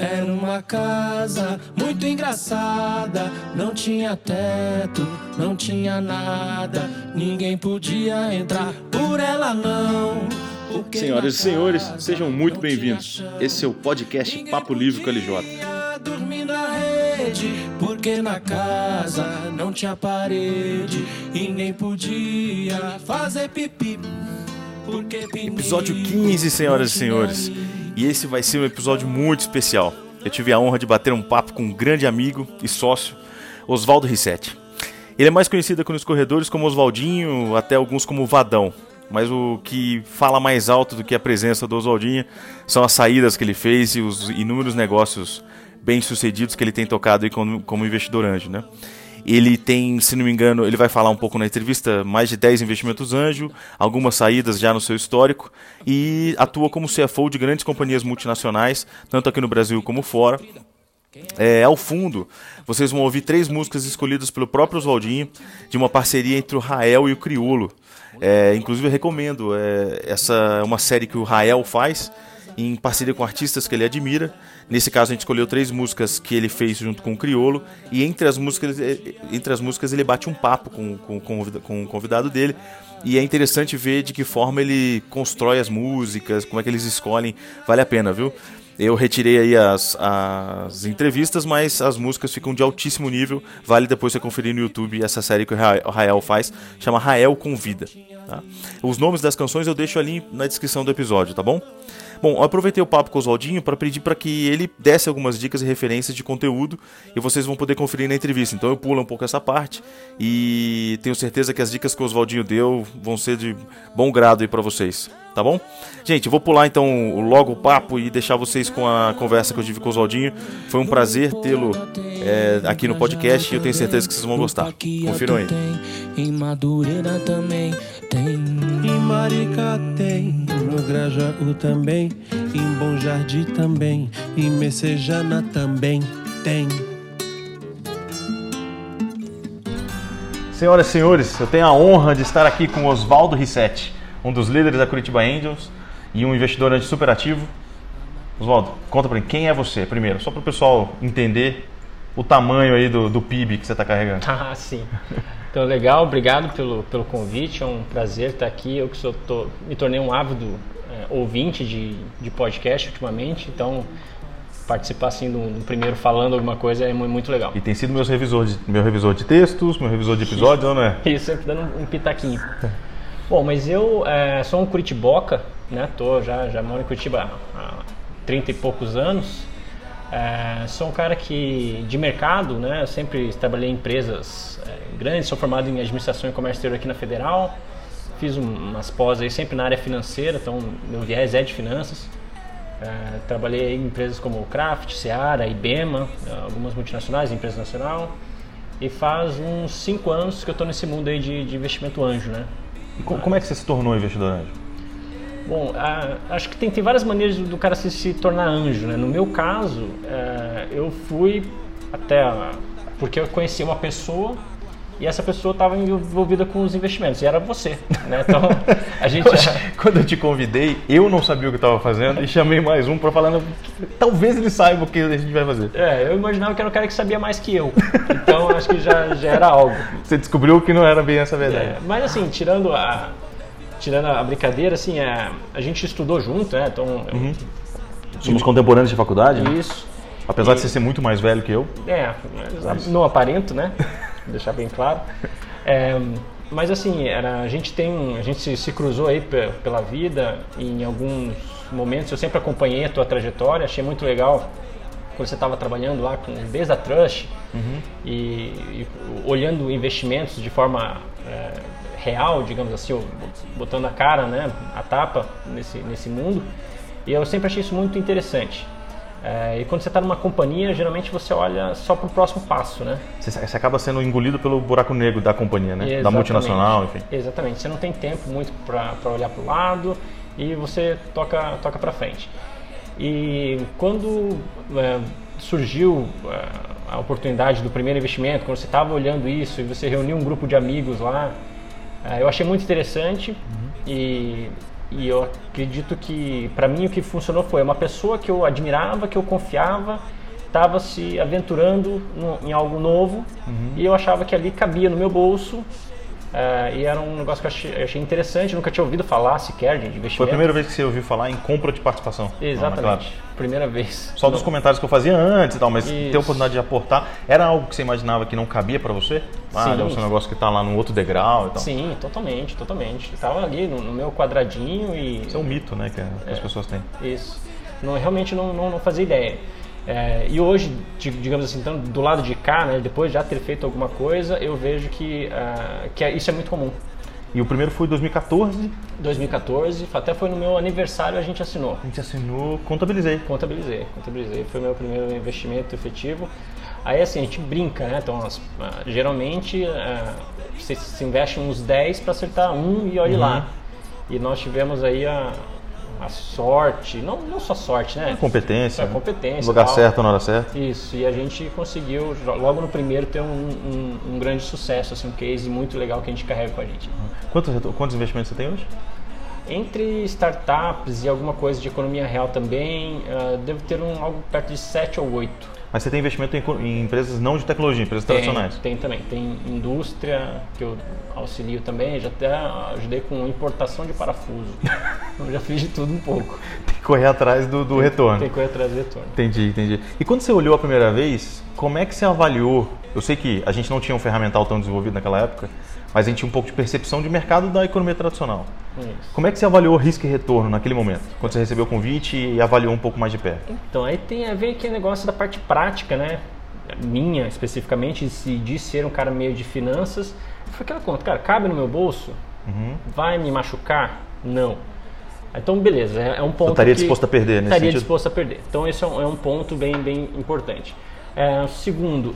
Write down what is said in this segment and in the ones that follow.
Era uma casa muito engraçada, não tinha teto, não tinha nada, ninguém podia entrar por ela não. Senhoras e senhores, sejam muito bem-vindos. Esse é o podcast Papo Livre com a LJ. Dormir na rede, porque na casa não tinha parede e nem podia fazer pipi. Episódio 15, senhoras e senhores. E esse vai ser um episódio muito especial. Eu tive a honra de bater um papo com um grande amigo e sócio, Oswaldo Rissetti. Ele é mais conhecido aqui nos corredores como Oswaldinho, até alguns como Vadão. Mas o que fala mais alto do que a presença do Oswaldinho são as saídas que ele fez e os inúmeros negócios bem-sucedidos que ele tem tocado como investidor anjo, né? Ele tem, se não me engano, ele vai falar um pouco na entrevista, mais de 10 investimentos anjo, algumas saídas já no seu histórico e atua como CFO de grandes companhias multinacionais, tanto aqui no Brasil como fora. É, ao fundo, vocês vão ouvir três músicas escolhidas pelo próprio Oswaldinho, de uma parceria entre o Rael e o Criolo. É, inclusive, eu recomendo. É, essa é uma série que o Rael faz em parceria com artistas que ele admira. Nesse caso, a gente escolheu três músicas que ele fez junto com o Criolo. E entre as músicas, entre as músicas ele bate um papo com, com, com o convidado dele. E é interessante ver de que forma ele constrói as músicas, como é que eles escolhem. Vale a pena, viu? Eu retirei aí as, as entrevistas, mas as músicas ficam de altíssimo nível. Vale depois você conferir no YouTube essa série que o Rael faz, chama Rael Convida. Tá? Os nomes das canções eu deixo ali na descrição do episódio, tá bom? Bom, aproveitei o papo com o Oswaldinho para pedir para que ele desse algumas dicas e referências de conteúdo e vocês vão poder conferir na entrevista. Então eu pulo um pouco essa parte e tenho certeza que as dicas que o Oswaldinho deu vão ser de bom grado aí para vocês, tá bom? Gente, vou pular então logo o papo e deixar vocês com a conversa que eu tive com o Oswaldinho. Foi um prazer tê-lo é, aqui no podcast e eu tenho certeza que vocês vão gostar. Confiram aí. Em Madureira também tem. Maricá tem, no Grajaú também, em Bom Jardim também, em Messejana também tem. Senhoras e senhores, eu tenho a honra de estar aqui com Oswaldo Rissetti, um dos líderes da Curitiba Angels e um investidor anti superativo. Oswaldo, conta pra mim, quem é você primeiro, só para o pessoal entender o tamanho aí do, do PIB que você está carregando. Ah, sim. Então, legal, obrigado pelo, pelo convite, é um prazer estar aqui. Eu que sou, tô, me tornei um ávido é, ouvinte de, de podcast ultimamente, então participar assim do, do, primeiro falando alguma coisa é muito legal. E tem sido meu revisor de, meu revisor de textos, meu revisor de episódios, não é? Isso, sempre dando um, um pitaquinho. Bom, mas eu é, sou um curitiboca, né? Tô, já, já moro em Curitiba há 30 e poucos anos. É, sou um cara que de mercado, né? Eu sempre trabalhei em empresas é, grandes, sou formado em administração e comércio exterior aqui na Federal. Fiz um, umas pós aí sempre na área financeira, então meu viés é de finanças. É, trabalhei em empresas como Kraft, Seara, Ibema, algumas multinacionais, empresa nacional. E faz uns 5 anos que eu estou nesse mundo aí de, de investimento anjo, né? E como é que você se tornou investidor anjo? Bom, a, acho que tem, tem várias maneiras do cara se, se tornar anjo, né? No meu caso, é, eu fui até a, porque eu conheci uma pessoa e essa pessoa estava envolvida com os investimentos e era você, né? Então a gente quando eu te convidei, eu não sabia o que estava fazendo e chamei mais um para falar, talvez ele saiba o que a gente vai fazer. É, eu imaginava que era o cara que sabia mais que eu, então acho que já, já era algo. Você descobriu que não era bem essa verdade. É, mas assim, tirando a tirando a brincadeira, assim, é, a gente estudou junto, né? Então, uhum. Somos contemporâneos de faculdade? Né? Isso. Apesar e, de você ser muito mais velho que eu? É, não aparento, né? deixar bem claro. É, mas assim, era, a gente tem, a gente se, se cruzou aí pela vida em alguns momentos. Eu sempre acompanhei a tua trajetória, achei muito legal quando você estava trabalhando lá com, desde a Trust uhum. e, e, olhando investimentos de forma é, real, digamos assim, botando a cara, né, a tapa nesse, nesse mundo. E eu sempre achei isso muito interessante. É, e quando você está numa companhia, geralmente você olha só para o próximo passo, né? Você, você, acaba sendo engolido pelo buraco negro da companhia, né? Exatamente. Da multinacional, enfim. Exatamente. Você não tem tempo muito para olhar para o lado e você toca, toca para frente. E quando é, surgiu é, a oportunidade do primeiro investimento, quando você estava olhando isso e você reuniu um grupo de amigos lá, eu achei muito interessante uhum. e e eu acredito que para mim o que funcionou foi uma pessoa que eu admirava, que eu confiava, estava se aventurando no, em algo novo Uhum. e eu achava que ali cabia no meu bolso. Eh, e era um negócio que eu achei, interessante, nunca tinha ouvido falar sequer de investimento. Foi a primeira vez que você ouviu falar em compra de participação. Não, é Exatamente, claro. primeira vez. Só dos comentários que eu fazia antes e tal, mas ter Isso. a oportunidade de aportar, era algo que você imaginava que não cabia pra você? Ah, ser um negócio que tá lá no outro degrau e tal. Sim, totalmente, totalmente. Estava ali no, no meu quadradinho e Isso é um mito, né, que, que as pessoas têm. Isso. Não, realmente não, não, não fazia ideia. É, e hoje, di- digamos assim, então, do lado de cá, né, depois de já ter feito alguma coisa, eu vejo que, ah, que é- isso é muito comum. E o primeiro foi em 2014, 2014, até foi no meu aniversário a gente assinou. a gente assinou, contabilizei. Contabilizei, contabilizei. Foi meu primeiro investimento efetivo. Aí assim, a gente brinca, né? Então, ah, geralmente ah, você se investe uns 10 para acertar um e olhe lá. E nós tivemos aí a, a sorte, não, não só sorte, né? Competência. É, né? competência. Lugar tal. certo, na hora certa. Isso, e a gente conseguiu logo no primeiro ter um, um- um grande sucesso, assim, um case muito legal que a gente carrega com a gente. Quantos, quantos investimentos você tem hoje? Entre startups e alguma coisa de economia real também, ah, devo ter um, algo perto de 7 ou 8. Mas você tem investimento em, em empresas não de tecnologia, empresas tradicionais. Tem também. Tem indústria, que eu auxilio também, já até ajudei com importação de parafuso. eu já fiz de tudo um pouco. Tem que correr atrás do, do retorno. Tem coisa atrás do retorno. Entendi, entendi. E quando você olhou a primeira vez, como é que você avaliou? Eu sei que a gente não tinha um ferramental tão desenvolvido naquela época, mas a gente tinha um pouco de percepção de mercado da economia tradicional. Isso. Como é que você avaliou risco e retorno naquele momento, quando você recebeu o convite e avaliou um pouco mais de perto? Então, aí tem a ver aquele negócio da parte prática, né? Minha, especificamente, de, de ser um cara meio de finanças. Foi aquela conta, cara, cabe no meu bolso? Uhum. Vai me machucar? Não. Então, beleza, é, é um ponto Você estaria que- disposto a perder nesse Estaria sentido? disposto a perder. Então, esse é um, é um ponto bem, bem importante. É, segundo,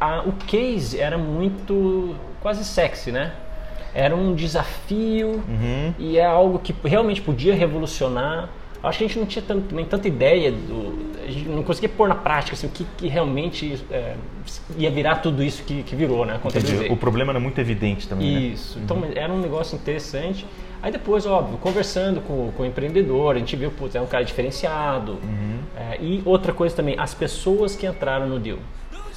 a- o case era muito quase sexy, né? Era um desafio Uhum. e é algo que realmente podia revolucionar. Acho que a gente não tinha tanto, nem tanta ideia, do, a gente não conseguia pôr na prática assim, o que, que realmente é, ia virar tudo isso que, que virou, né? Entendi. O problema era muito evidente também, né? Isso. Então era um negócio interessante. Aí depois, óbvio, conversando com, com o empreendedor, a gente viu que é um cara diferenciado. Uhum. É, e outra coisa também, as pessoas que entraram no deal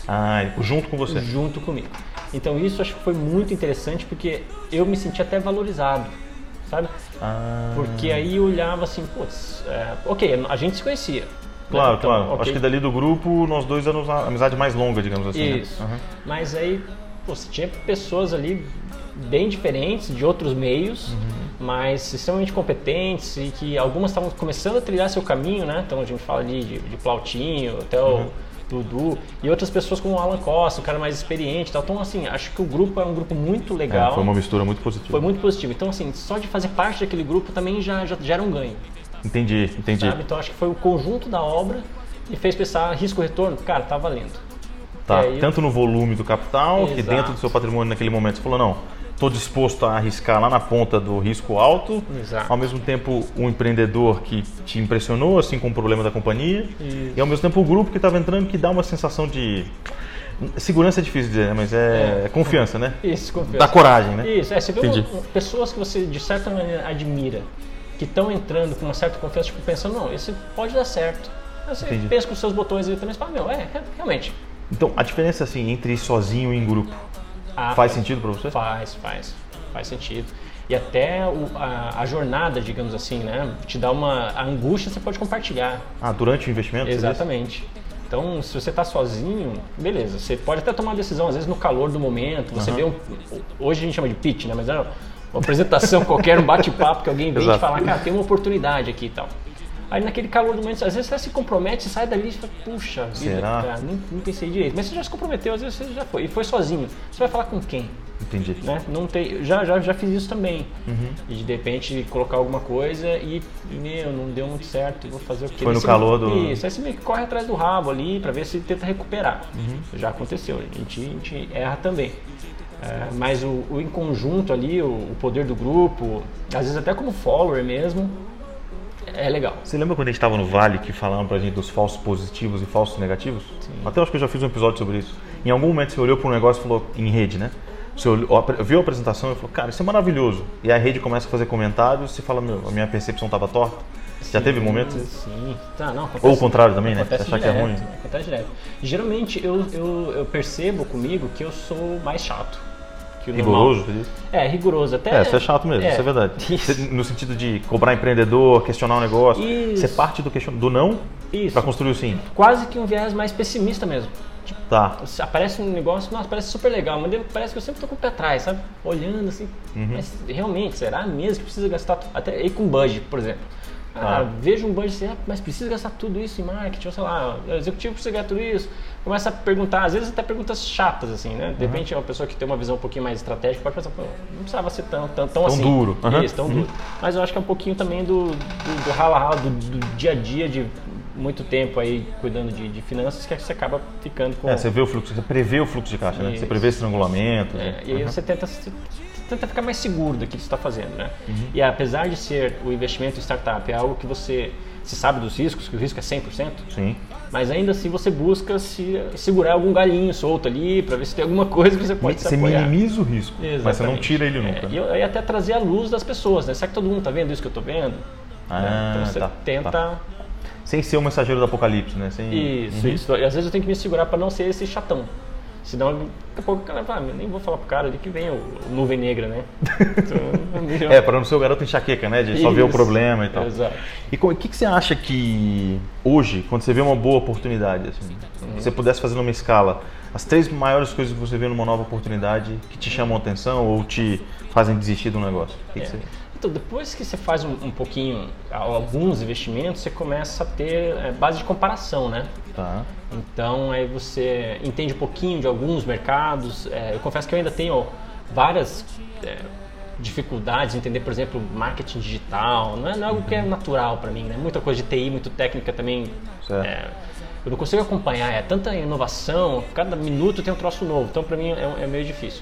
Ah, junto com você. junto comigo. Então isso acho que foi muito interessante porque eu me senti até valorizado, sabe? Ah, Porque aí eu olhava assim, putz, é, ok, a gente se conhecia. claro, né? Então, claro. ok. Acho que dali do grupo, nós dois éramos a amizade mais longa, digamos assim. né? Isso. Aham. Mas aí, pô, você tinha pessoas ali bem diferentes, de outros meios, Uhum. mas extremamente competentes e que algumas estavam começando a trilhar seu caminho, né? Então a gente fala ali de, de Plautinho, até o Uhum. Dudu, e outras pessoas como o Alan Costa, um cara mais experiente e tal. Então, assim, acho que o grupo é um grupo muito É, legal. foi uma mistura muito positiva. Foi muito positivo. Então, assim, só de fazer parte daquele grupo também já, já, já era um ganho. Entendi, entendi. Sabe? Então, acho que foi o conjunto da obra e fez pensar risco-retorno. Cara, tá valendo. Tá, aí- tanto no volume do capital que Exato. dentro do seu patrimônio naquele momento. Você falou, não, estou disposto a arriscar lá na ponta do risco alto, Exato. ao mesmo tempo um empreendedor que te impressionou, assim, com o problema da companhia, Isso. e ao mesmo tempo o grupo que estava entrando que dá uma sensação de... Segurança é difícil dizer, né? mas é, É. confiança, né? Isso, confiança. Dá coragem, né? Isso, é, você vê Entendi. pessoas que você de certa maneira admira, que estão entrando com uma certa confiança, tipo, pensando, não, esse pode dar certo. Aí você Entendi. pensa com os seus botões ali também e fala, meu, é, é, realmente. Então, a diferença, assim, entre ir sozinho e em grupo, Ah, faz sentido para você? Faz, faz, faz sentido. E até o- a, a jornada, digamos assim, né? Te dá uma a angústia, você pode compartilhar. Ah, durante o investimento? Exatamente. Então, se você está sozinho, beleza. Você pode até tomar uma decisão, às vezes no calor do momento. Você vê um. Hoje a gente chama de pitch, né? Mas é uma apresentação qualquer, um bate-papo que alguém vem te falar, cara, tem uma oportunidade aqui e tal. Aí naquele calor do momento, às vezes você se compromete, sai dali e fala, puxa vida, Será? cara, nem, nem pensei direito. Mas você já se comprometeu, às vezes você já foi. E foi sozinho. Você vai falar com quem? Entendi. né? Não tem, já, já, já fiz isso também. Uhum. E de repente colocar alguma coisa e, meu, não deu muito certo, vou fazer o quê? Foi no calor do- Isso, aí você meio que corre atrás do rabo ali pra ver se tenta recuperar. Uhum. Já aconteceu, a gente, a gente erra também. É, mas o, o em conjunto ali, o, o poder do grupo, às vezes até como follower mesmo, é legal. Você lembra quando a gente estava no Vale que falaram pra gente dos falsos positivos e falsos negativos? Sim. Até acho que eu já fiz um episódio sobre isso. Em algum momento você olhou para um negócio e falou, em rede, né? Você olhou- viu a apresentação e falou, cara, isso é maravilhoso. E a rede começa a fazer comentários, você fala, meu, a minha percepção estava torta. Já teve momentos? Sim. Tá, não, acontece- Ou o contrário também, né? Achar que é direto, ruim. Acontece direto. Geralmente eu, eu, eu percebo comigo que eu sou mais chato. Que o normal. Rigoroso, você diz? É, rigoroso. Até, É, você é chato mesmo, isso é verdade. Isso. No sentido de cobrar empreendedor, questionar o negócio. Isso. Você parte do, question... do não Isso. para construir o sim. Quase que um viés mais pessimista mesmo. Tipo, Tá. aparece um negócio, nossa, parece super legal, mas parece que eu sempre tô com o pé atrás, sabe? Olhando assim. Uhum. Mas realmente, será mesmo que precisa gastar. Até aí com budget, por exemplo. Ah, Ah. vejo um budget mas precisa gastar tudo isso em marketing, ou sei lá, executivo precisa gastar tudo isso. Começa a perguntar, às vezes até perguntas chatas, assim, né? Uhum. De repente, uma pessoa que tem uma visão um pouquinho mais estratégica pode pensar, pô, não precisava ser tão, tão, tão, assim. duro. Aham. Isso, tão duro. Mas eu acho que é um pouquinho também do, do, do rala-rala, do, do dia a dia de muito tempo aí cuidando de, de finanças que você acaba ficando com. É, você vê o fluxo, você prevê o fluxo de caixa, né? Você prevê estrangulamento. É, né? e aí você tenta, você tenta ficar mais seguro daquilo que você está fazendo, né? Uhum. E apesar de ser o investimento em startup é algo que você, você sabe dos riscos, que o risco é 100%, Sim. Mas ainda assim você busca se segurar algum galinho solto ali para ver se tem alguma coisa que você pode Você minimiza o risco, mas você não Exatamente. tira ele É, nunca. e eu- e até trazer a luz das pessoas, né? Será que todo mundo está vendo isso que eu estou vendo? Ah, então você tá, tenta... tá. Sem ser o mensageiro do apocalipse, né? Sem... Isso, isso. E às vezes eu tenho que me segurar para não ser esse chatão. Senão, daqui a pouco o cara fala, "Ah, nem vou falar pro cara ali que vem o, o nuvem negra, né? Então, é para não ser o garoto enxaqueca, né? De só ver o Isso. problema e tal. Exato. E o que, que você acha que hoje, quando você vê uma boa oportunidade, assim, Uhum. se você pudesse fazer numa escala, as três maiores coisas que você vê numa nova oportunidade que te chamam a atenção ou te fazem desistir do negócio? O que que É. você... Então, depois que você faz um, um pouquinho, alguns investimentos, você começa a ter é, base de comparação, né? Tá. Então, aí você entende um pouquinho de alguns mercados. É, eu confesso que eu ainda tenho várias é, dificuldades em entender, por exemplo, marketing digital. Não é, não é algo que é natural para mim, né? Muita coisa de TI, muito técnica também. É, eu não consigo acompanhar, é tanta inovação, cada minuto tem um troço novo, então para mim é, é meio difícil.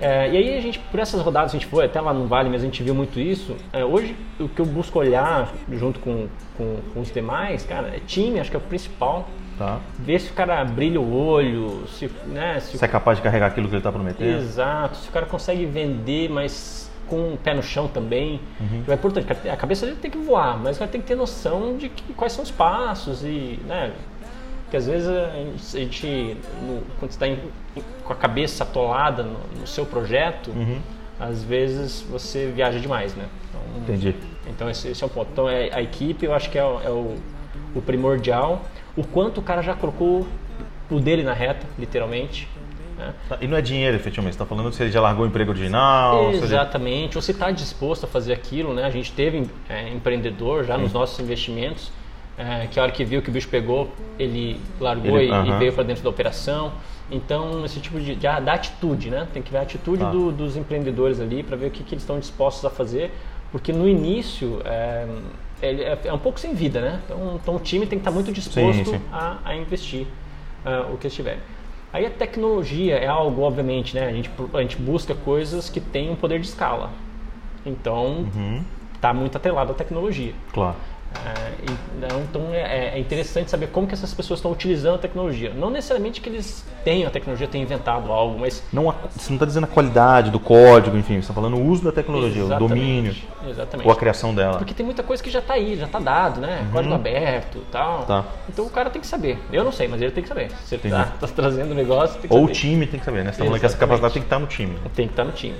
É, e aí a gente, por essas rodadas a gente foi, até lá no Vale mesmo a gente viu muito isso. É, hoje o que eu busco olhar junto com, com, com os demais, cara, é time, acho que é o principal. Tá. Ver se o cara brilha o olho, se, né, se o Você é capaz de carregar aquilo que ele está prometendo? Exato, se o cara consegue vender, mas com o pé no chão também. Uhum. É importante, a cabeça dele tem que voar, mas o cara tem que ter noção de que- quais são os passos e, né, que às vezes a gente, a gente, no- quando está com a cabeça atolada no, no seu projeto, Uhum. às vezes você viaja demais, né? Então, Entendi. então esse, esse é um ponto. Então é, a equipe eu acho que é, o- é o, o primordial. O quanto o cara já colocou o dele na reta, literalmente. Né? Tá, E não é dinheiro, efetivamente. Você está falando se ele já largou o emprego original, Exatamente. Ou se está disposto a fazer aquilo, né? A gente teve é, empreendedor já nos nossos investimentos, é, que a hora que viu que o bicho pegou, ele largou Ele- e, e aham. veio para dentro da operação. Então, esse tipo de, de ah, da atitude, né? Tem que ver a atitude Tá. do- dos empreendedores ali para ver o que, que eles estão dispostos a fazer, porque no início é, é, é um pouco sem vida, né? Então, então o time tem que estar muito disposto sim. A, a investir ah, o que eles tiverem. Aí a tecnologia é algo, obviamente, né? A gente, a gente busca coisas que têm um poder de escala. Então, Uhum. está muito atrelado à tecnologia. Claro. É, então, então é, é interessante saber como que essas pessoas estão utilizando a tecnologia. Não necessariamente que eles tenham a tecnologia, tenham inventado algo, mas Não, você não está dizendo a qualidade do código, enfim, você está falando o uso da tecnologia, o Exatamente, domínio Exatamente. ou a criação dela. Porque tem muita coisa que já está aí, já está dado, né? Código aberto e tal. Uhum. Tá. Então o cara tem que saber. Eu não sei, mas ele tem que saber. Se ele está trazendo o negócio, tem que Ou o saber. time tem que saber, né? Você está falando que essa capacidade tem que estar no time. né? Tem que estar no time.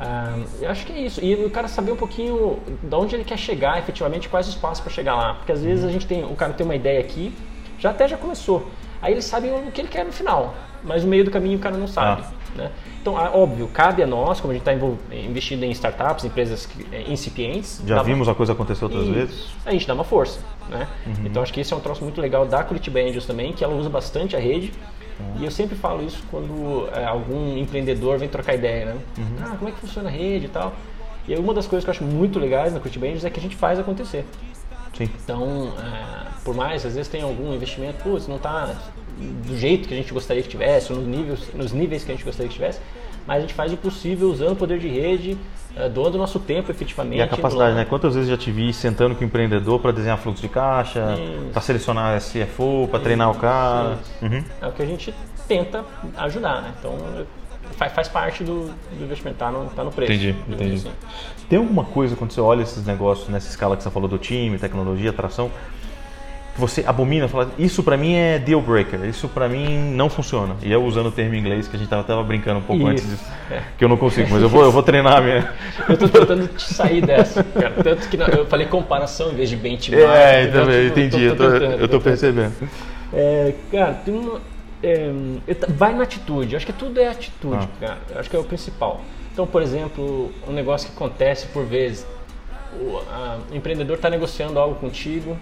Ah, eu acho que é isso. E o cara saber um pouquinho de onde ele quer chegar, efetivamente, quais os passos para chegar lá. Porque às vezes a gente tem, o cara tem uma ideia aqui, já até já começou. Aí ele sabe o que ele quer no final, mas no meio do caminho o cara não sabe. Ah. Né? Então, ah, óbvio, cabe a nós, como a gente está investindo em startups, empresas eh, incipientes. Já dá uma- vimos a coisa acontecer outras Isso. vezes? A gente dá uma força, né? Uhum. Então acho que esse é um troço muito legal da Curitiba Angels também, que ela usa bastante a rede. E eu sempre falo isso quando é, algum empreendedor vem trocar ideia, né? Uhum. Ah, como é que funciona a rede e tal. E uma das coisas que eu acho muito legais na Angels é que a gente faz acontecer. Sim. Então, é, por mais, às vezes tem algum investimento, putz, não está do jeito que a gente gostaria que tivesse, ou nos níveis, nos níveis que a gente gostaria que tivesse, mas a gente faz o possível usando o poder de rede, é, doando o nosso tempo efetivamente. E a capacidade, lá. né? Quantas vezes já te vi sentando com o empreendedor para desenhar fluxo de caixa, para selecionar CFO, para treinar o cara. Uhum. É o que a gente tenta ajudar, né? Então, faz, faz parte do, do investimento, tá no, tá no preço. Entendi, entendi. assim. Tem alguma coisa quando você olha esses negócios nessa escala que você falou do time, tecnologia, atração, você abomina, fala, isso pra mim é deal breaker, isso pra mim não funciona. E eu usando o termo em inglês que a gente tava, tava brincando um pouco Isso, antes disso, é. que eu não consigo, mas eu vou, eu vou treinar a minha. Eu tô tentando te sair dessa, cara. Tanto que não- eu falei comparação em vez de benchmark. É, também, Tipo, entendi, eu tô, tentando, eu tô tentando. percebendo. É, cara, tem uma. é, eu vai na atitude. Eu acho que tudo é atitude, Ah. cara. Eu acho que é o principal. Então, por exemplo, um negócio que acontece por vezes: o, a- o empreendedor está negociando algo contigo,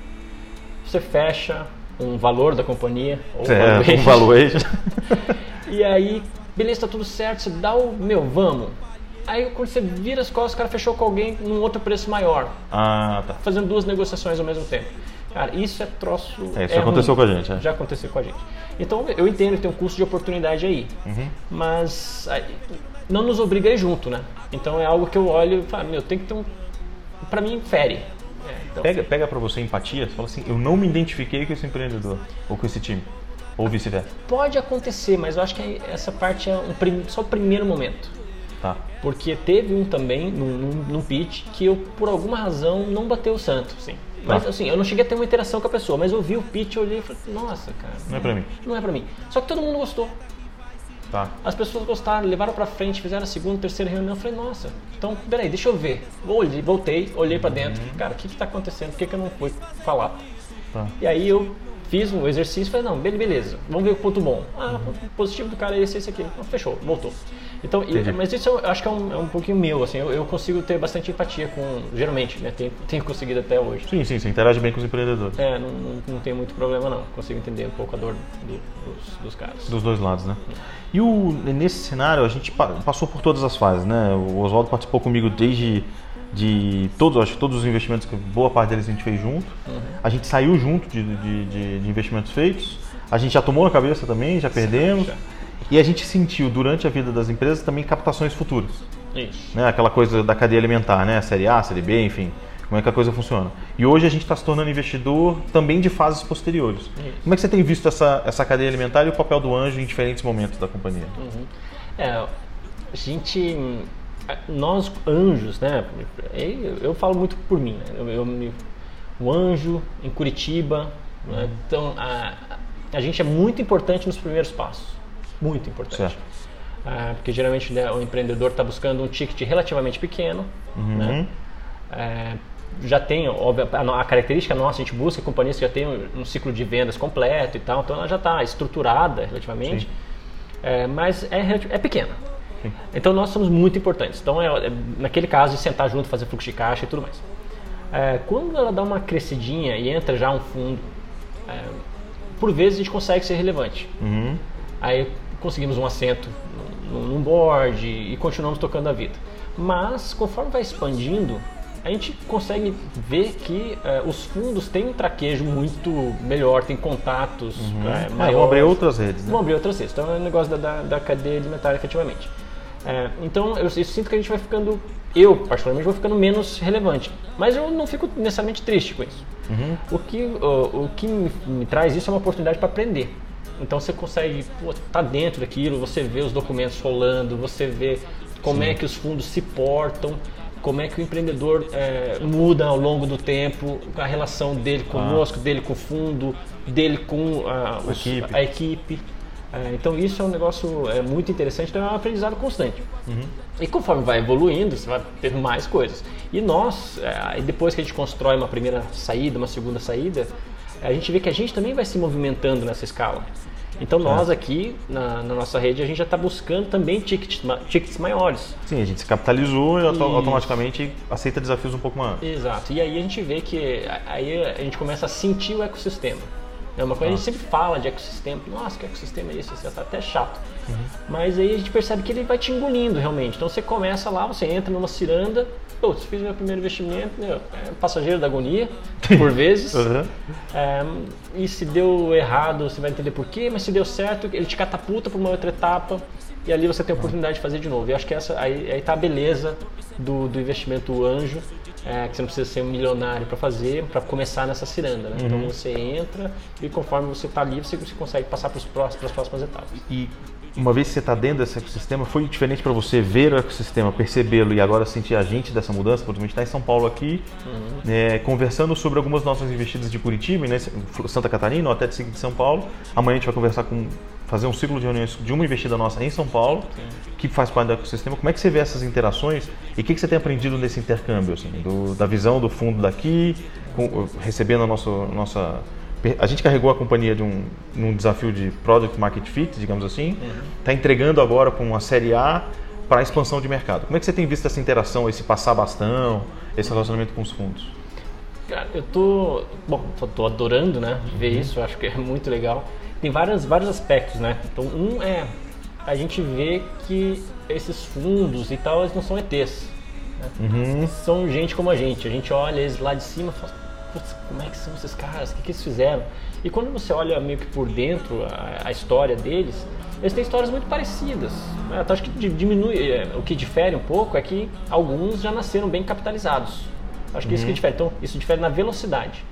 você fecha um valor da companhia, ou É, um valuation, valuation. e aí, beleza, tá tudo certo, você dá o meu, vamos. Aí quando você vira as costas, o cara fechou com alguém num outro preço maior, Ah, tá. fazendo duas negociações ao mesmo tempo. Cara, isso é troço. É, isso já aconteceu ruim. com a gente, é. Já aconteceu com a gente. Então eu entendo que tem um custo de oportunidade aí, Uhum. mas não nos obriga a ir junto, né? Então é algo que eu olho e falo, meu, tem que ter um. Pra mim, fere. Então, Pega, pega pra você empatia, fala assim, eu não me identifiquei com esse empreendedor, ou com esse time, ou vice-versa. Pode acontecer, mas eu acho que essa parte é um prim- só o primeiro momento. Tá. Porque teve um também, num, num, num pitch, que eu, por alguma razão, não bateu o santo, assim. Mas, Tá. assim, eu não cheguei a ter uma interação com a pessoa, mas eu vi o pitch, eu olhei e falei, nossa, cara. Não é pra mim. Não é pra mim. Só que todo mundo gostou. Tá. As pessoas gostaram, levaram pra frente, fizeram a segunda, terceira reunião. Eu falei, nossa, então, peraí, deixa eu ver. Olhei, voltei, olhei pra dentro. Cara, o que que tá acontecendo? Por que, que eu não fui falar? Tá. E aí eu fiz um exercício e falei, não, be- beleza, vamos ver o ponto bom. Ah, o ponto positivo do cara é esse, esse aqui. Então, fechou, voltou. Então, e- mas isso eu acho que é um, é um pouquinho meu, assim, eu, eu consigo ter bastante empatia com, geralmente, né, tenho, tenho conseguido até hoje. Sim, sim, você interage bem com os empreendedores. É, não, não, não tem muito problema não, consigo entender um pouco a dor do- dos, dos caras. Dos dois lados, né? E o, nesse cenário, a gente pa- passou por todas as fases, né? O Oswaldo participou comigo desde de todos, acho que todos os investimentos, boa parte deles a gente fez junto. A gente saiu junto de, de- de- de investimentos feitos. A gente já tomou na cabeça também, já perdemos. já. E a gente sentiu durante a vida das empresas também captações futuras. Isso. né? Aquela coisa da cadeia alimentar, né? Série A, série B, enfim. Como é que a coisa funciona. E hoje a gente está se tornando investidor também de fases posteriores. Como é que você tem visto essa, essa cadeia alimentar e o papel do anjo em diferentes momentos da companhia? É, a gente, nós anjos, né? Eu, eu falo muito por mim, né? Eu, eu o anjo em Curitiba, né? então a, a gente é muito importante nos primeiros passos, muito importante. Ah, porque geralmente né, o empreendedor está buscando um ticket relativamente pequeno, né? É, já tem, óbvio, a, a característica nossa, a gente busca companhias que já têm um, um ciclo de vendas completo e tal, então ela já está estruturada relativamente, é, mas é, é pequena. Então nós somos muito importantes. Então, é, é, naquele caso, de sentar junto, fazer fluxo de caixa e tudo mais. É, quando ela dá uma crescidinha e entra já um fundo, é, por vezes a gente consegue ser relevante. Uhum. Aí conseguimos um assento num, board e continuamos tocando a vida. Mas conforme vai expandindo, a gente consegue ver que eh, os fundos têm um traquejo muito melhor, tem contatos eh, Ah, vão maiores. abrir outras redes, né? Vão abrir outras redes. Então é um negócio da, da, da cadeia alimentar efetivamente. É, então eu, eu sinto que a gente vai ficando, eu particularmente vou ficando menos relevante. Mas eu não fico necessariamente triste com isso. O, que, o, o que me, me traz isso é uma oportunidade para aprender. Então você consegue pô, tá dentro daquilo, você vê os documentos rolando, você vê como é que os fundos se portam, como é que o empreendedor é, muda ao longo do tempo, a relação dele conosco, dele com o fundo, dele com ah, os- equipe. a equipe. É, então isso é um negócio é, muito interessante, então é um aprendizado constante. E conforme vai evoluindo, você vai tendo mais coisas. E nós, é, depois que a gente constrói uma primeira saída, uma segunda saída, a gente vê que a gente também vai se movimentando nessa escala. Então nós aqui na, na nossa rede a gente já está buscando também tickets, tickets maiores. Sim, a gente se capitalizou e Isso. automaticamente aceita desafios um pouco maiores. Exato. E aí a gente vê que aí a gente começa a sentir o ecossistema. É uma coisa, a gente sempre fala de ecossistema, nossa, que ecossistema é esse? Isso tá até chato. Mas aí a gente percebe que ele vai te engolindo realmente. Então você começa lá, você entra numa ciranda, putz, fiz meu primeiro investimento, meu, é passageiro da agonia, por vezes. Uhum. É, e se deu errado, você vai entender por quê, mas se deu certo, ele te catapulta para uma outra etapa e ali você tem a oportunidade de fazer de novo. E acho que essa aí, aí tá a beleza do, do investimento anjo, é, que você não precisa ser um milionário para fazer, para começar nessa ciranda. Né? Então você entra e conforme você está você, você consegue passar para as próximas etapas. E uma vez que você está dentro desse ecossistema, foi diferente para você ver o ecossistema, percebê-lo e agora sentir a gente dessa mudança? Porque a gente está em São Paulo aqui, Uhum. é, conversando sobre algumas nossas investidas de Curitiba, né, Santa Catarina ou até de São Paulo. Amanhã a gente vai conversar com fazer um ciclo de reuniões de uma investida nossa em São Paulo, que faz parte do ecossistema. Como é que você vê essas interações e o que, que você tem aprendido nesse intercâmbio, assim, do- da visão do fundo daqui, com- recebendo a nossa, nossa a gente carregou a companhia de um, num desafio de product market fit, digamos assim, está entregando agora para uma série A para expansão de mercado. Como é que você tem visto essa interação, esse passar bastão, esse relacionamento com os fundos? Cara, eu tô, bom, tô, tô adorando, né, ver isso, eu acho que é muito legal. Tem várias, vários aspectos, né? Então, um é a gente vê que esses fundos e tal, eles não são ETs. né? São gente como a gente. A gente olha eles lá de cima e fala, putz, como é que são esses caras? O que, que eles fizeram? E quando você olha meio que por dentro a, a história deles, eles têm histórias muito parecidas. Né? Então, acho que di- diminui, é, o que difere um pouco é que alguns já nasceram bem capitalizados. Acho que isso que difere. Então, isso difere na velocidade.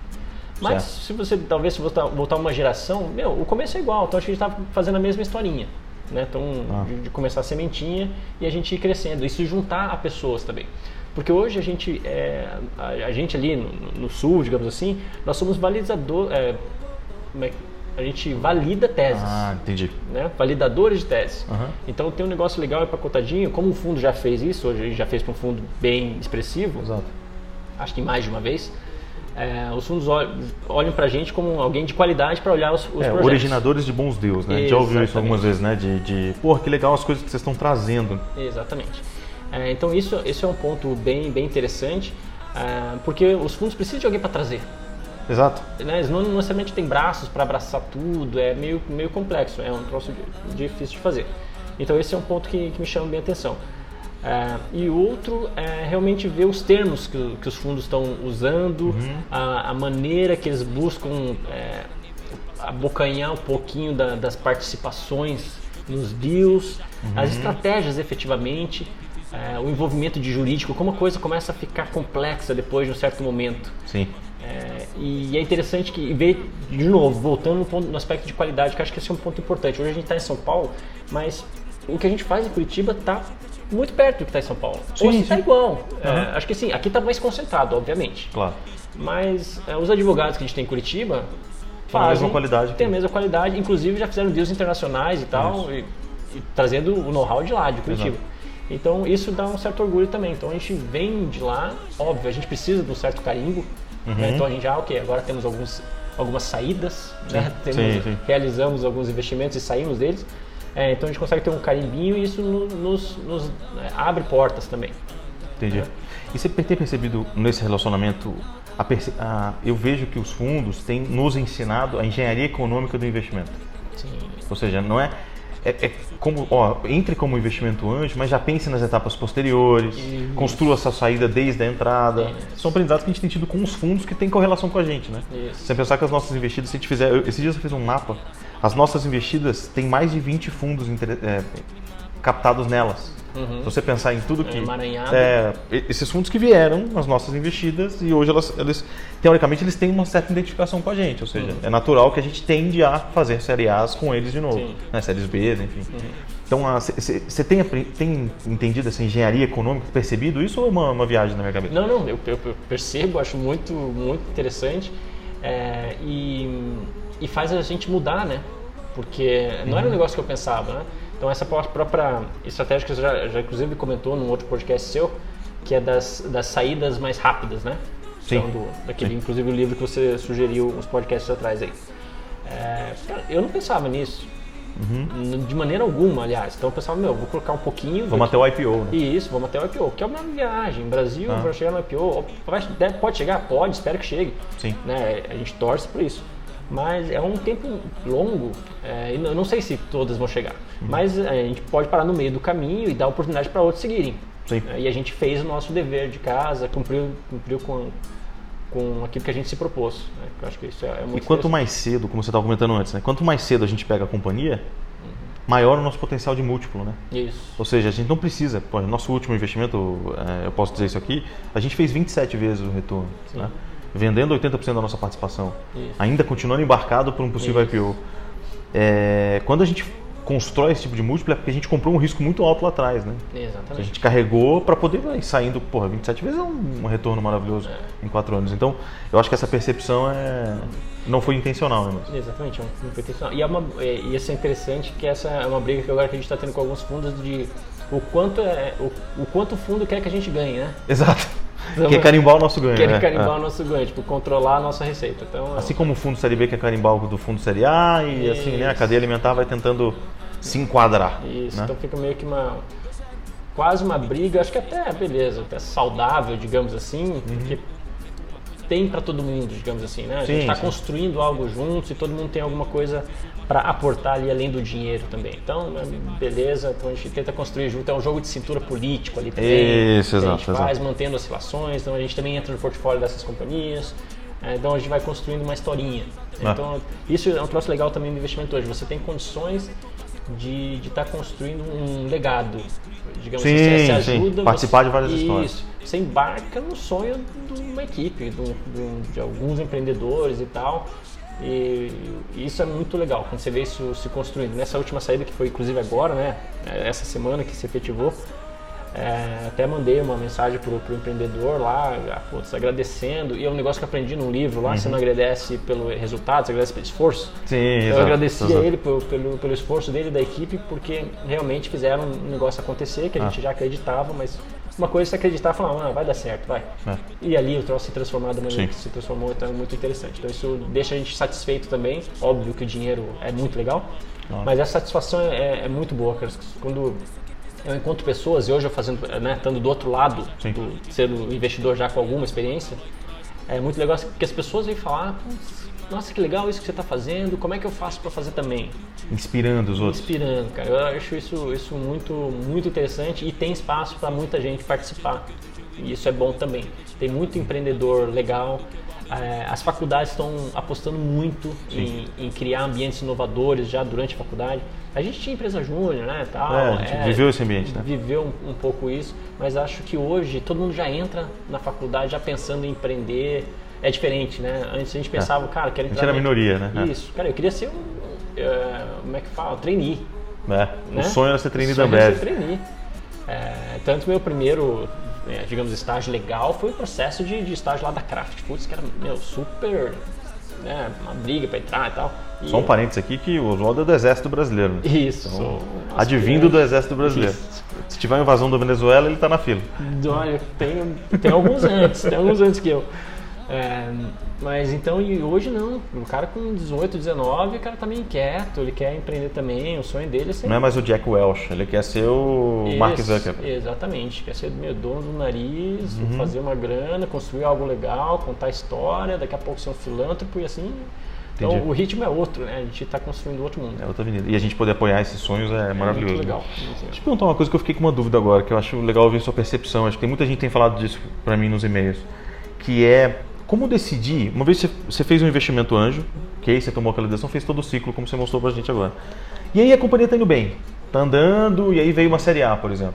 Mas Certo. se você, talvez, se voltar, voltar uma geração, meu, o começo é igual. Então, acho que a gente está fazendo a mesma historinha. Né? Então, Ah. de, de começar a sementinha e a gente ir crescendo. E se juntar a pessoas também. Porque hoje a gente, é, a, a gente ali no, no sul, digamos assim, nós somos validador, é, é a gente valida teses Ah, entendi. né? validadores de tese. Aham. Então tem um negócio legal empacotadinho, como o fundo já fez isso, hoje ele já fez para um fundo bem expressivo, Exato. acho que mais de uma vez, é, os fundos olham, olham para a gente como alguém de qualidade para olhar os, os É, projetos. originadores de bons deus, né? A gente já ouviu isso Exatamente. algumas vezes, né? De, de pô, que legal as coisas que vocês estão trazendo. Exatamente. É, então isso, isso é um ponto bem, bem interessante, é, porque os fundos precisam de alguém para trazer. Exato. né, eles não necessariamente têm braços para abraçar tudo, é meio, meio complexo, é um troço di- difícil de fazer. Então esse é um ponto que, que me chama bem a atenção. É, e outro é realmente ver os termos que, que os fundos estão usando, a, a maneira que eles buscam é, abocanhar um pouquinho da- das participações nos deals, as estratégias efetivamente, é, o envolvimento de jurídico, como a coisa começa a ficar complexa depois de um certo momento. Sim. É, e é interessante que ver, de novo, voltando no, ponto- no aspecto de qualidade, que acho que esse é um ponto importante. Hoje a gente está em São Paulo, mas o que a gente faz em Curitiba está muito perto do que está em São Paulo. Sim, Ou se está igual. É, Aham. acho que sim, aqui está mais concentrado, obviamente. Claro. Mas é, os advogados que a gente tem em Curitiba Tem a mesma fazem- qualidade Tem a mesma qualidade, inclusive já fizeram deals internacionais e tal, e, e trazendo o know-how de lá, de Curitiba. Exato. Então isso dá um certo orgulho também. Então a gente vem de lá, óbvio, a gente precisa de um certo carimbo. Uhum. né? Então a gente já, ok, agora temos alguns, algumas saídas, né? Temos- Sim, sim. realizamos alguns investimentos e saímos deles. É, então a gente consegue ter um carimbinho e isso no- nos, nos, né, abre portas também. Entendi. E você tem percebido nesse relacionamento, a perce- a- eu vejo que os fundos têm nos ensinado a engenharia econômica do investimento. Sim. Ou seja, não é, é, é como, ó, entre como investimento anjo, mas já pense nas etapas posteriores, construa essa saída desde a entrada. Isso. São aprendizados que a gente tem tido com os fundos que tem correlação com a gente, né? Isso. Você pensar que as nossas investidas, se a gente fizer, eu- esses dias eu fiz um mapa, as nossas investidas têm mais de 20 fundos inter- é, captados nelas. Uhum. Se você pensar em tudo que. emaranhado. É, esses fundos que vieram nas nossas investidas e hoje elas, eles, teoricamente, eles têm uma certa identificação com a gente. Ou seja, é natural que a gente tende a fazer série A's com eles de novo. Sim. Né, séries B, enfim. Então, você tem, tem entendido essa engenharia econômica, percebido isso ou é uma, uma viagem na minha cabeça? Não, não, eu, eu- percebo, acho muito, muito interessante é, e, e faz a gente mudar, né? Porque não Uhum. era um negócio que eu pensava, né? Então essa pró- própria estratégia que você já, já inclusive comentou num outro podcast seu, que é das, das saídas mais rápidas, né? Sim. Então, do, daquele, Sim. inclusive o livro que você sugeriu uns podcasts atrás aí. É, cara, eu não pensava nisso. N- De maneira alguma, aliás. Então eu pensava, meu, vou colocar um pouquinho. Uhum. Vamos até o IPO, né? Isso, vamos até o IPO, que é uma viagem. Brasil, Ah. para chegar no IPO, vai- pode chegar? Pode, espero que chegue. Sim. Né? A gente torce por isso. Mas é um tempo longo, é, e eu não sei se todas vão chegar. Uhum. Mas é, a gente pode parar no meio do caminho e dar oportunidade para outros seguirem. Sim. É, E a gente fez o nosso dever de casa, cumpriu, cumpriu com, com aquilo que a gente se propôs. né? Eu acho que isso é, é muito E quanto mais cedo, como você estava comentando antes, né? quanto mais cedo a gente pega a companhia, maior o nosso potencial de múltiplo, né? Isso. Ou seja, a gente não precisa, pô, nosso último investimento, eu posso dizer isso aqui, a gente fez 27 vezes o retorno, né? Vendendo 80% da nossa participação, Isso. ainda continuando embarcado por um possível Isso. IPO. É, quando a gente constrói esse tipo de múltiplo é porque a gente comprou um risco muito alto lá atrás, né? Que a Exatamente. gente carregou para poder vai saindo, porra, 27 vezes é um, um retorno maravilhoso em 4 anos. Então, eu acho que essa percepção é não foi intencional, né? Mas... Exatamente, é um fundo intencional. E, é uma, é, e isso é interessante que essa é uma briga que agora que a gente está tendo com alguns fundos de o quanto, é, o, o quanto o fundo quer que a gente ganhe, né? Exato. Quer carimbar o nosso ganho, Quer né? carimbar É. o nosso ganho, tipo, controlar a nossa receita. Então, Assim como o fundo Série B quer carimbar o do fundo Série A e assim, né? A Isso. cadeia alimentar vai tentando se enquadrar. Isso, né? então fica meio que uma. Quase uma briga, acho que até, beleza, até saudável, digamos assim, porque tem para todo mundo, digamos assim, né? A. Sim, gente está sim. construindo algo juntos e todo mundo tem alguma coisa para aportar ali além do dinheiro também. Então, né, beleza, então a gente tenta construir junto, é um jogo de cintura político ali também. Isso, que a exato, gente exato. faz mantendo as relações, então a gente também entra no portfólio dessas companhias. é, Então a gente vai construindo uma historinha. Ah. Então isso é um troço legal também do investimento hoje. Você tem condições de estar construindo um legado. Digamos Sim, assim, você sim. ajuda. Participar você, de várias isso, histórias. Você embarca no sonho de uma equipe, de, de de alguns empreendedores e tal. E isso é muito legal quando você vê isso se construindo. Nessa última saída, que foi inclusive agora, né? Essa semana que se efetivou, é, até mandei uma mensagem pro, pro empreendedor lá, ah, putz, agradecendo. E é um negócio que eu aprendi num livro lá, você não agradece pelo resultado, você agradece pelo esforço. Uhum. Sim, Então, exato, eu agradeci a exato. ele pelo, pelo, pelo esforço dele e da equipe, porque realmente fizeram um negócio acontecer, que a Ah. gente já acreditava, mas uma coisa é você acreditar e falar, ah, vai dar certo, vai. É. E ali o troço se transformar da maneira Sim. que se transformou, então é muito interessante. Então isso deixa a gente satisfeito também. Óbvio que o dinheiro é muito legal, mas a satisfação é, é muito boa, cara. Quando eu encontro pessoas, e hoje eu fazendo, né, estando do outro lado, do, sendo investidor já com alguma experiência, é muito legal que as pessoas vêm falar, "Putz, nossa, que legal isso que você está fazendo, como é que eu faço para fazer também? Inspirando os outros. Inspirando, cara. Eu acho isso, isso muito, muito interessante e tem espaço para muita gente participar. E isso é bom também. Tem muito empreendedor legal. É, as faculdades estão apostando muito em, em criar ambientes inovadores já durante a faculdade. A gente tinha empresa júnior, né? Tal, É, a gente viveu esse ambiente, né? Viveu um, um pouco isso, mas acho que hoje todo mundo já entra na faculdade já pensando em empreender. É diferente, né? Antes a gente pensava, cara, quero É. gente entrar. era minoria, né? É. Isso, cara, eu queria ser um. é, como é que fala? Trainee. É, né? O sonho era ser trainee da Ambev. ser trainee. É, tanto meu primeiro, é, digamos, estágio legal foi o processo de, de estágio lá da Craft Foods, que era, meu, super. Né, uma briga pra entrar e tal. E- Só um parênteses aqui que o Oswaldo é do Exército Brasileiro. né? Isso. Então, Advindo do Exército Brasileiro. Se tiver uma invasão da Venezuela, ele tá na fila. Olha, tem, tem alguns antes, tem alguns antes que eu. É, mas então, e hoje não. O cara com 18, 19, o cara tá meio inquieto, ele quer empreender também, o sonho dele é ser Não é mais o Jack Welch, ele quer ser o Mark Isso, Zuckerberg. Exatamente, quer ser meu dono do nariz, Uhum. fazer uma grana, construir algo legal, contar história, daqui a pouco ser um filântropo e assim. Então Entendi. o ritmo é outro, né? A gente está construindo outro mundo. É outra avenida. E a gente poder apoiar esses sonhos é maravilhoso. Muito né? legal. legal. Deixa eu perguntar uma coisa que eu fiquei com uma dúvida agora, que eu acho legal ouvir sua percepção. Acho que tem muita gente que tem falado disso pra mim nos e-mails. Que é como decidir. Uma vez você, você fez um investimento anjo, ok? Você tomou aquela decisão, fez todo o ciclo, como você mostrou pra gente agora. E aí a companhia tá indo bem. Tá andando, e aí veio uma série A, por exemplo.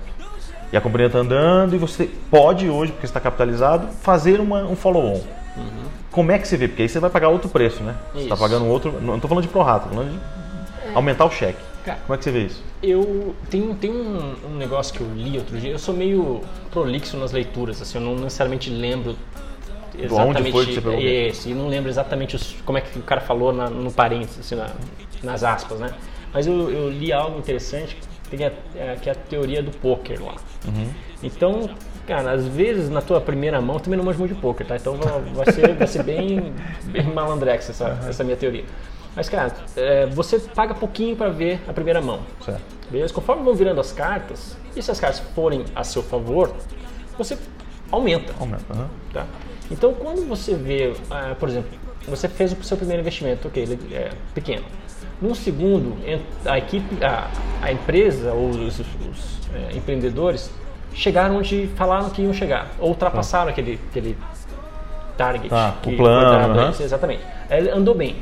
E a companhia tá andando, e você pode hoje, porque você está capitalizado, fazer uma- um follow-on. Como é que você vê? Porque aí você vai pagar outro preço, né? Você está Isso. pagando outro. Não estou falando de prorata, estou falando de aumentar o cheque. Cara, Como é que você vê isso? Eu tem, tem um, um negócio que eu li outro dia. Eu sou meio prolixo nas leituras, assim, eu não necessariamente lembro exatamente foi que você pegou? esse, e não lembro exatamente os- como é que o cara falou na- no parênteses, assim, na- nas aspas, né? Mas eu, eu li algo interessante que, é, que é a teoria do poker lá. Então, cara, às vezes na tua primeira mão também não manjo muito de poker, tá? Então vai, ser, vai ser bem, bem malandrex essa, essa minha teoria. Mas, cara, é, você paga pouquinho para ver a primeira mão. Certo. Beleza? Conforme vão virando as cartas, e se as cartas forem a seu favor, você aumenta. Aumenta. Tá? Então, quando você vê, ah, por exemplo, você fez o seu primeiro investimento, ok, ele é pequeno. Num segundo, a equipe, a, a empresa ou os, os- os, eh, empreendedores chegaram onde falaram que iam chegar, ou ultrapassaram aquele, aquele target Tá, o plano, aham. eles, exatamente. Ele andou bem.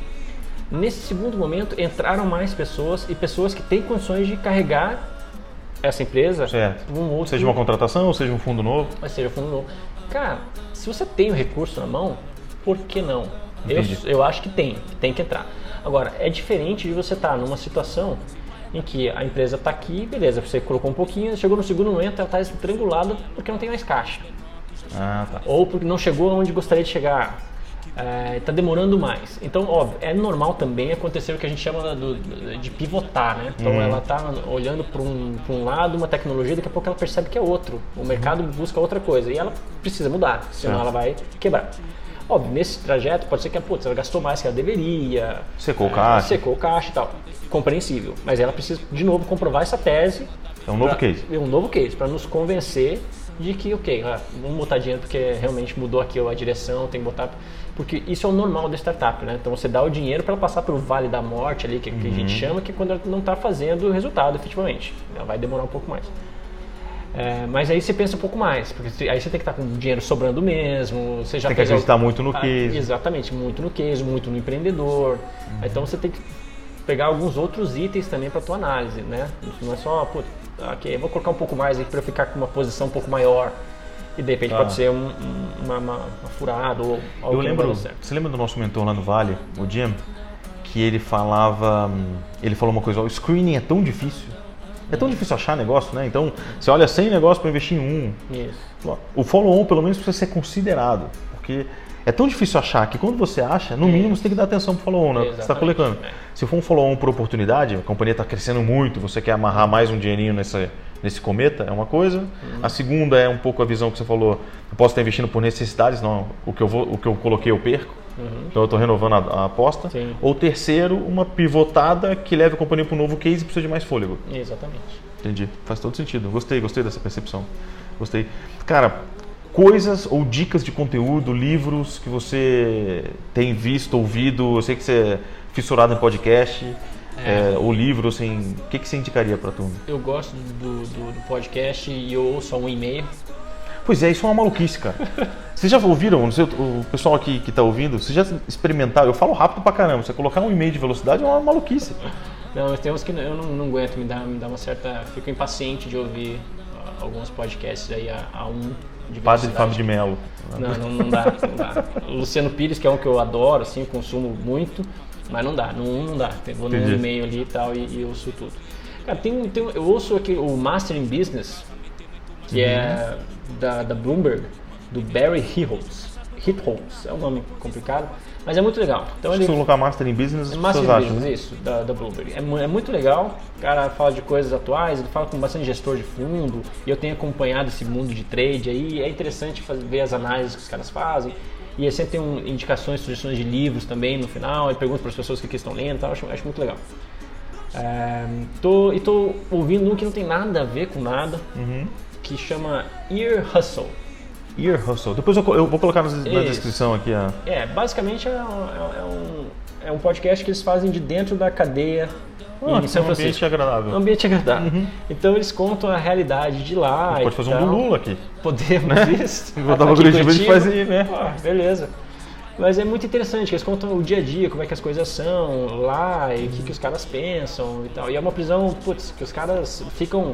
Nesse segundo momento, entraram mais pessoas e pessoas que têm condições de carregar essa empresa Certo. um outro Seja uma contratação ou seja um fundo novo. mas seja fundo novo. Cara, se você tem o recurso na mão, por que não? Eu, Entendi. eu acho que tem, tem que entrar. Agora, é diferente de você estar numa situação em que a empresa está aqui, beleza, você colocou um pouquinho, chegou no segundo momento, ela está estrangulada porque não tem mais caixa. Ah, tá. Ou porque não chegou onde gostaria de chegar. Está demorando mais. Então, óbvio, é normal também acontecer o que a gente chama do- de pivotar, né? Então, ela está olhando para um, um lado uma tecnologia, daqui a pouco ela percebe que é outro. O mercado busca outra coisa e ela precisa mudar, senão Certo. ela vai quebrar. Óbvio, nesse trajeto pode ser que putz, ela gastou mais que ela deveria. Secou o é, caixa. Secou o caixa e tal. Compreensível. Mas ela precisa, de novo, comprovar essa tese É um novo pra- case. É um novo case, para nos convencer de que, ok, ah, vamos botar dinheiro porque realmente mudou aqui a direção, tem que botar. Porque isso é o normal da startup, né? Então você dá o dinheiro para ela passar pelo vale da morte ali, que, que a gente Uhum. chama, que é quando ela não está fazendo o resultado efetivamente. Ela vai demorar um pouco mais. É, mas aí você pensa um pouco mais, porque aí você tem que estar com o dinheiro sobrando mesmo, você já Tem que acreditar muito no Ah, case. Exatamente, muito no case, muito no empreendedor. Uhum. Então você tem que pegar alguns outros itens também para tua análise, né? Não é só, pô, ok, vou colocar um pouco mais aí para eu ficar com uma posição um pouco maior. E de repente Ah. pode ser um- um- uma, uma, uma furada ou algo Eu lembro, você lembra do nosso mentor lá no Vale, o Jim, que ele falava, hum, ele falou uma coisa, o screening é tão difícil. É tão difícil achar negócio, né? Então, você olha 100 negócios para investir em um. Isso. O follow-on, pelo menos, precisa ser considerado. Porque é tão difícil achar que quando você acha, no mínimo você tem que dar atenção pro follow-on, né? Você está Exatamente, coletando. é. Se for um follow-on por oportunidade, a companhia está crescendo muito, você quer amarrar mais um dinheirinho nessa, nesse cometa, é uma coisa. Uhum. A segunda é um pouco a visão que você falou, eu posso estar investindo por necessidades, não, o que eu, vou, o que eu coloquei eu perco. Então eu estou renovando a, a aposta. Uhum. Sim. Ou terceiro, uma pivotada que leve a companhia para um novo case e precisa de mais fôlego. Exatamente. Entendi. Faz todo sentido. Gostei, gostei dessa percepção. Gostei. Cara, coisas ou dicas de conteúdo, livros que você tem visto, ouvido, eu sei que você é fissurado em podcast, é, ou livro, assim, o que, que você indicaria pra turma? Eu gosto do, do, do podcast e eu ouço um e-mail. Pois é, isso é uma maluquice, cara. Vocês já ouviram, não sei, o pessoal aqui que tá ouvindo, vocês já experimentaram, eu falo rápido pra caramba, você colocar um e-mail de velocidade é uma maluquice. Não, mas tem uns que eu não, não aguento, me dá, me dá uma certa. Fico impaciente de ouvir alguns podcasts aí a, a um de Padre. Fábio de Mello. Não, não, não dá, não dá. O Luciano Pires, que é um que eu adoro, assim, consumo muito, mas não dá, no não dá. Tem- Vou no Entendi. e-mail ali e tal e, e ouço tudo. Cara, tem, tem, eu ouço aqui o Master in Business, que é da, da Bloomberg, do Barry Hitholz. Hitholz, é um nome complicado, mas é muito legal. Então Se ele você colocar Master em Business, as Master acham. Business, isso, da, da Bloomberg. É, é muito legal. O cara fala de coisas atuais, ele fala com bastante gestor de fundo. E eu tenho acompanhado esse mundo de trade aí. É interessante fazer, ver as análises que os caras fazem. E aí sempre tem um, indicações, sugestões de livros também no final. Ele pergunta para as pessoas o que, estão lendo e tal. Acho, acho muito legal. É, tô, e tô ouvindo um que não tem nada a ver com nada, Uhum. que chama Ear Hustle. Ear Hustle. Depois eu, eu vou colocar na, na descrição aqui a. É, basicamente é, um- é um, é um podcast que eles fazem de dentro da cadeia Ah, em São é um ambiente agradável. Um ambiente agradável. Então eles contam a realidade de lá. Pode fazer tal. um do Lula aqui. Podemos isso. Se botar pra Aqui em Curitiba, a gente faz aí, né? Pô, beleza. Mas é muito interessante, eles contam o dia a dia, como é que as coisas são lá e o que, que os caras pensam e tal. E é uma prisão, putz, que os caras ficam.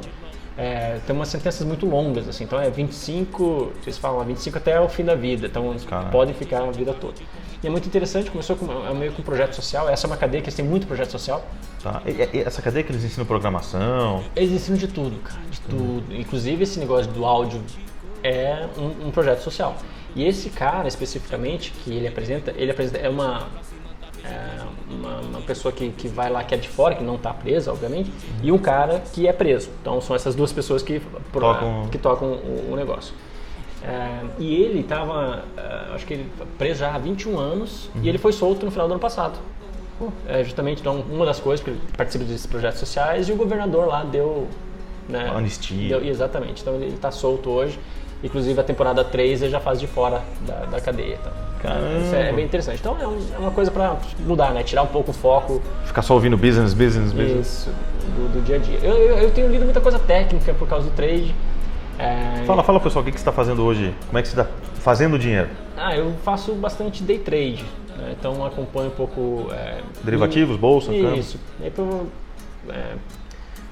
É, tem umas sentenças muito longas, assim, então é 25, vocês falam, 25 até o fim da vida, então eles Caralho. podem ficar a vida toda. E é muito interessante, começou com, é meio com um projeto social, essa é uma cadeia que eles têm muito projeto social, Tá. E- e- essa cadeia que eles ensinam programação. eles ensinam de tudo, cara, de tudo. Inclusive esse negócio do áudio é um, um projeto social. E esse cara especificamente que ele apresenta, ele apresenta é uma é uma, uma pessoa que, que vai lá que é de fora, que não está presa, obviamente, e um cara que é preso. Então são essas duas pessoas que Tocam- que tocam o, o negócio. É, e ele estava, acho que ele preso já há 21 anos e ele foi solto no final do ano passado. É, justamente então, uma das coisas, porque ele participa desses projetos sociais e o governador lá deu. Né, Anistia. deu- exatamente, então ele está solto hoje. Inclusive a temporada 3 ele já faz de fora da, da cadeia. Então. Isso é, é bem interessante. Então é, um- é uma coisa para mudar, né? Tirar um pouco o foco Ficar só ouvindo business, business, business. isso, do, do dia a dia. Eu, eu, eu tenho lido muita coisa técnica por causa do trade. É, Fala, fala pessoal, o que, que você está fazendo hoje? Como é que você está fazendo dinheiro? Ah, eu faço bastante day trade, né? então acompanho um pouco. é, Derivativos, bolsa? Isso. E aí, pro- é,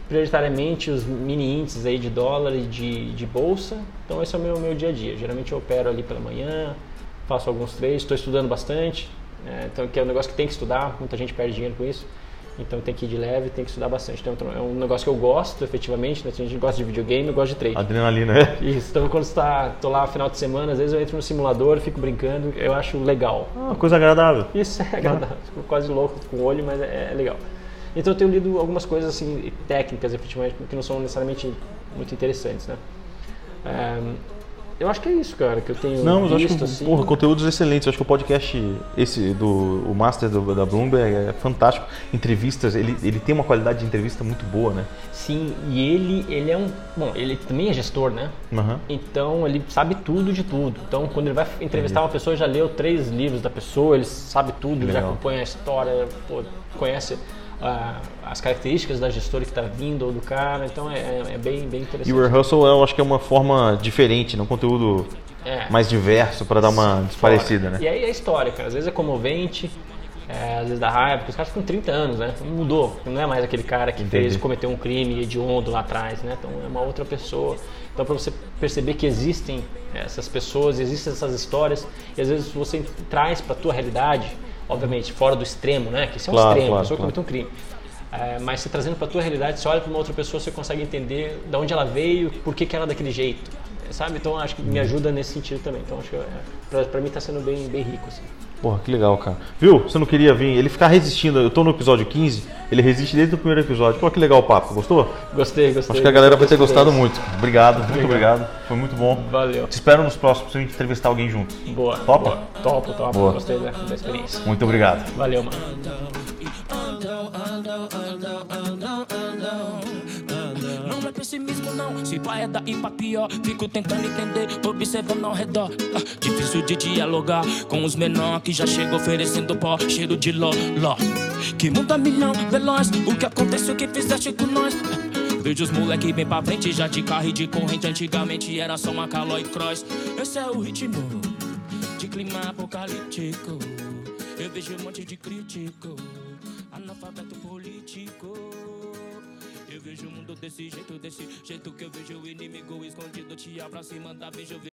prioritariamente os mini índices aí de dólar e de, de bolsa. Então esse é o meu, meu dia a dia. Geralmente eu opero ali pela manhã, faço alguns trades, estou estudando bastante. né? então que é um negócio que tem que estudar, muita gente perde dinheiro com isso. Então tem que ir de leve, tem que estudar bastante. Então é um negócio que eu gosto, efetivamente. Né? A gente gosta de videogame, eu gosto de trade. Adrenalina, é? Isso. Então quando está, tô lá no final de semana, às vezes eu entro no simulador, fico brincando, eu acho legal. Ah, coisa agradável. Isso é agradável. Fico quase louco com o olho, mas é, é legal. Então eu tenho lido algumas coisas assim técnicas, efetivamente, que não são necessariamente muito interessantes, né? Eu acho que é isso, cara, que eu tenho Não, mas eu visto, acho que, assim. porra, conteúdos excelentes. Eu acho que o podcast, esse do o Master do, da Bloomberg é fantástico. Entrevistas, ele, ele tem uma qualidade de entrevista muito boa, né? Sim, e ele, ele é um. Bom, ele também é gestor, né? Aham. Então ele sabe tudo de tudo. Então quando ele vai entrevistar uma pessoa, já leu três livros da pessoa, ele sabe tudo, já Legal. acompanha a história, pô, conhece as características da gestora que está vindo ou do cara. Então é, é- é bem, bem interessante. E o rehearsal eu acho que é uma forma diferente, né? um conteúdo É. mais diverso para dar uma desparecida, né? E aí é história, cara. Às vezes é comovente, é, às vezes dá raiva, porque os caras ficam 30 anos, né? Mudou. Não é mais aquele cara que Entendi. fez, cometeu um crime hediondo lá atrás, né? Então é uma outra pessoa. Então para você perceber que existem essas pessoas, existem essas histórias, e às vezes você traz para tua realidade, obviamente, fora do extremo, né? Que isso é um Claro, extremo, claro, a pessoa claro. cometeu um crime. É, mas você trazendo para tua realidade, você olha para uma outra pessoa, você consegue entender de onde ela veio, por que, que ela é daquele jeito, sabe? Então acho que me ajuda nesse sentido também. Então acho que é, pra mim tá sendo bem, bem rico, assim. Porra, que legal, cara. Viu? Você não queria vir? Ele ficar resistindo. Eu tô no episódio 15, ele resiste desde o primeiro episódio. Pô, que legal o papo. Gostou? Gostei, gostei. Acho que a galera vai ter gostado muito. Obrigado, muito obrigado. Foi muito bom. Valeu. Te espero nos próximos pra gente entrevistar alguém junto. Boa. Topa? Boa. Topo, topo. Boa. Gostei da, da experiência. Muito obrigado. Valeu, mano. É pessimismo, não. Se vai é daí pra pior. Fico tentando entender, observando ao redor. Ah, difícil de dialogar com os menor que já chega oferecendo pó, cheiro de ló, ló. Que mundo a milhão, veloz. O que aconteceu que fizeste com nós? Vejo os moleque bem pra frente, já de carro e de corrente. Antigamente era só uma calói cross. Esse é o ritmo de clima apocalíptico. Eu vejo um monte de crítico, analfabeto vejo o mundo desse jeito, desse jeito que eu vejo o inimigo escondido. Te abraço e manda beijo.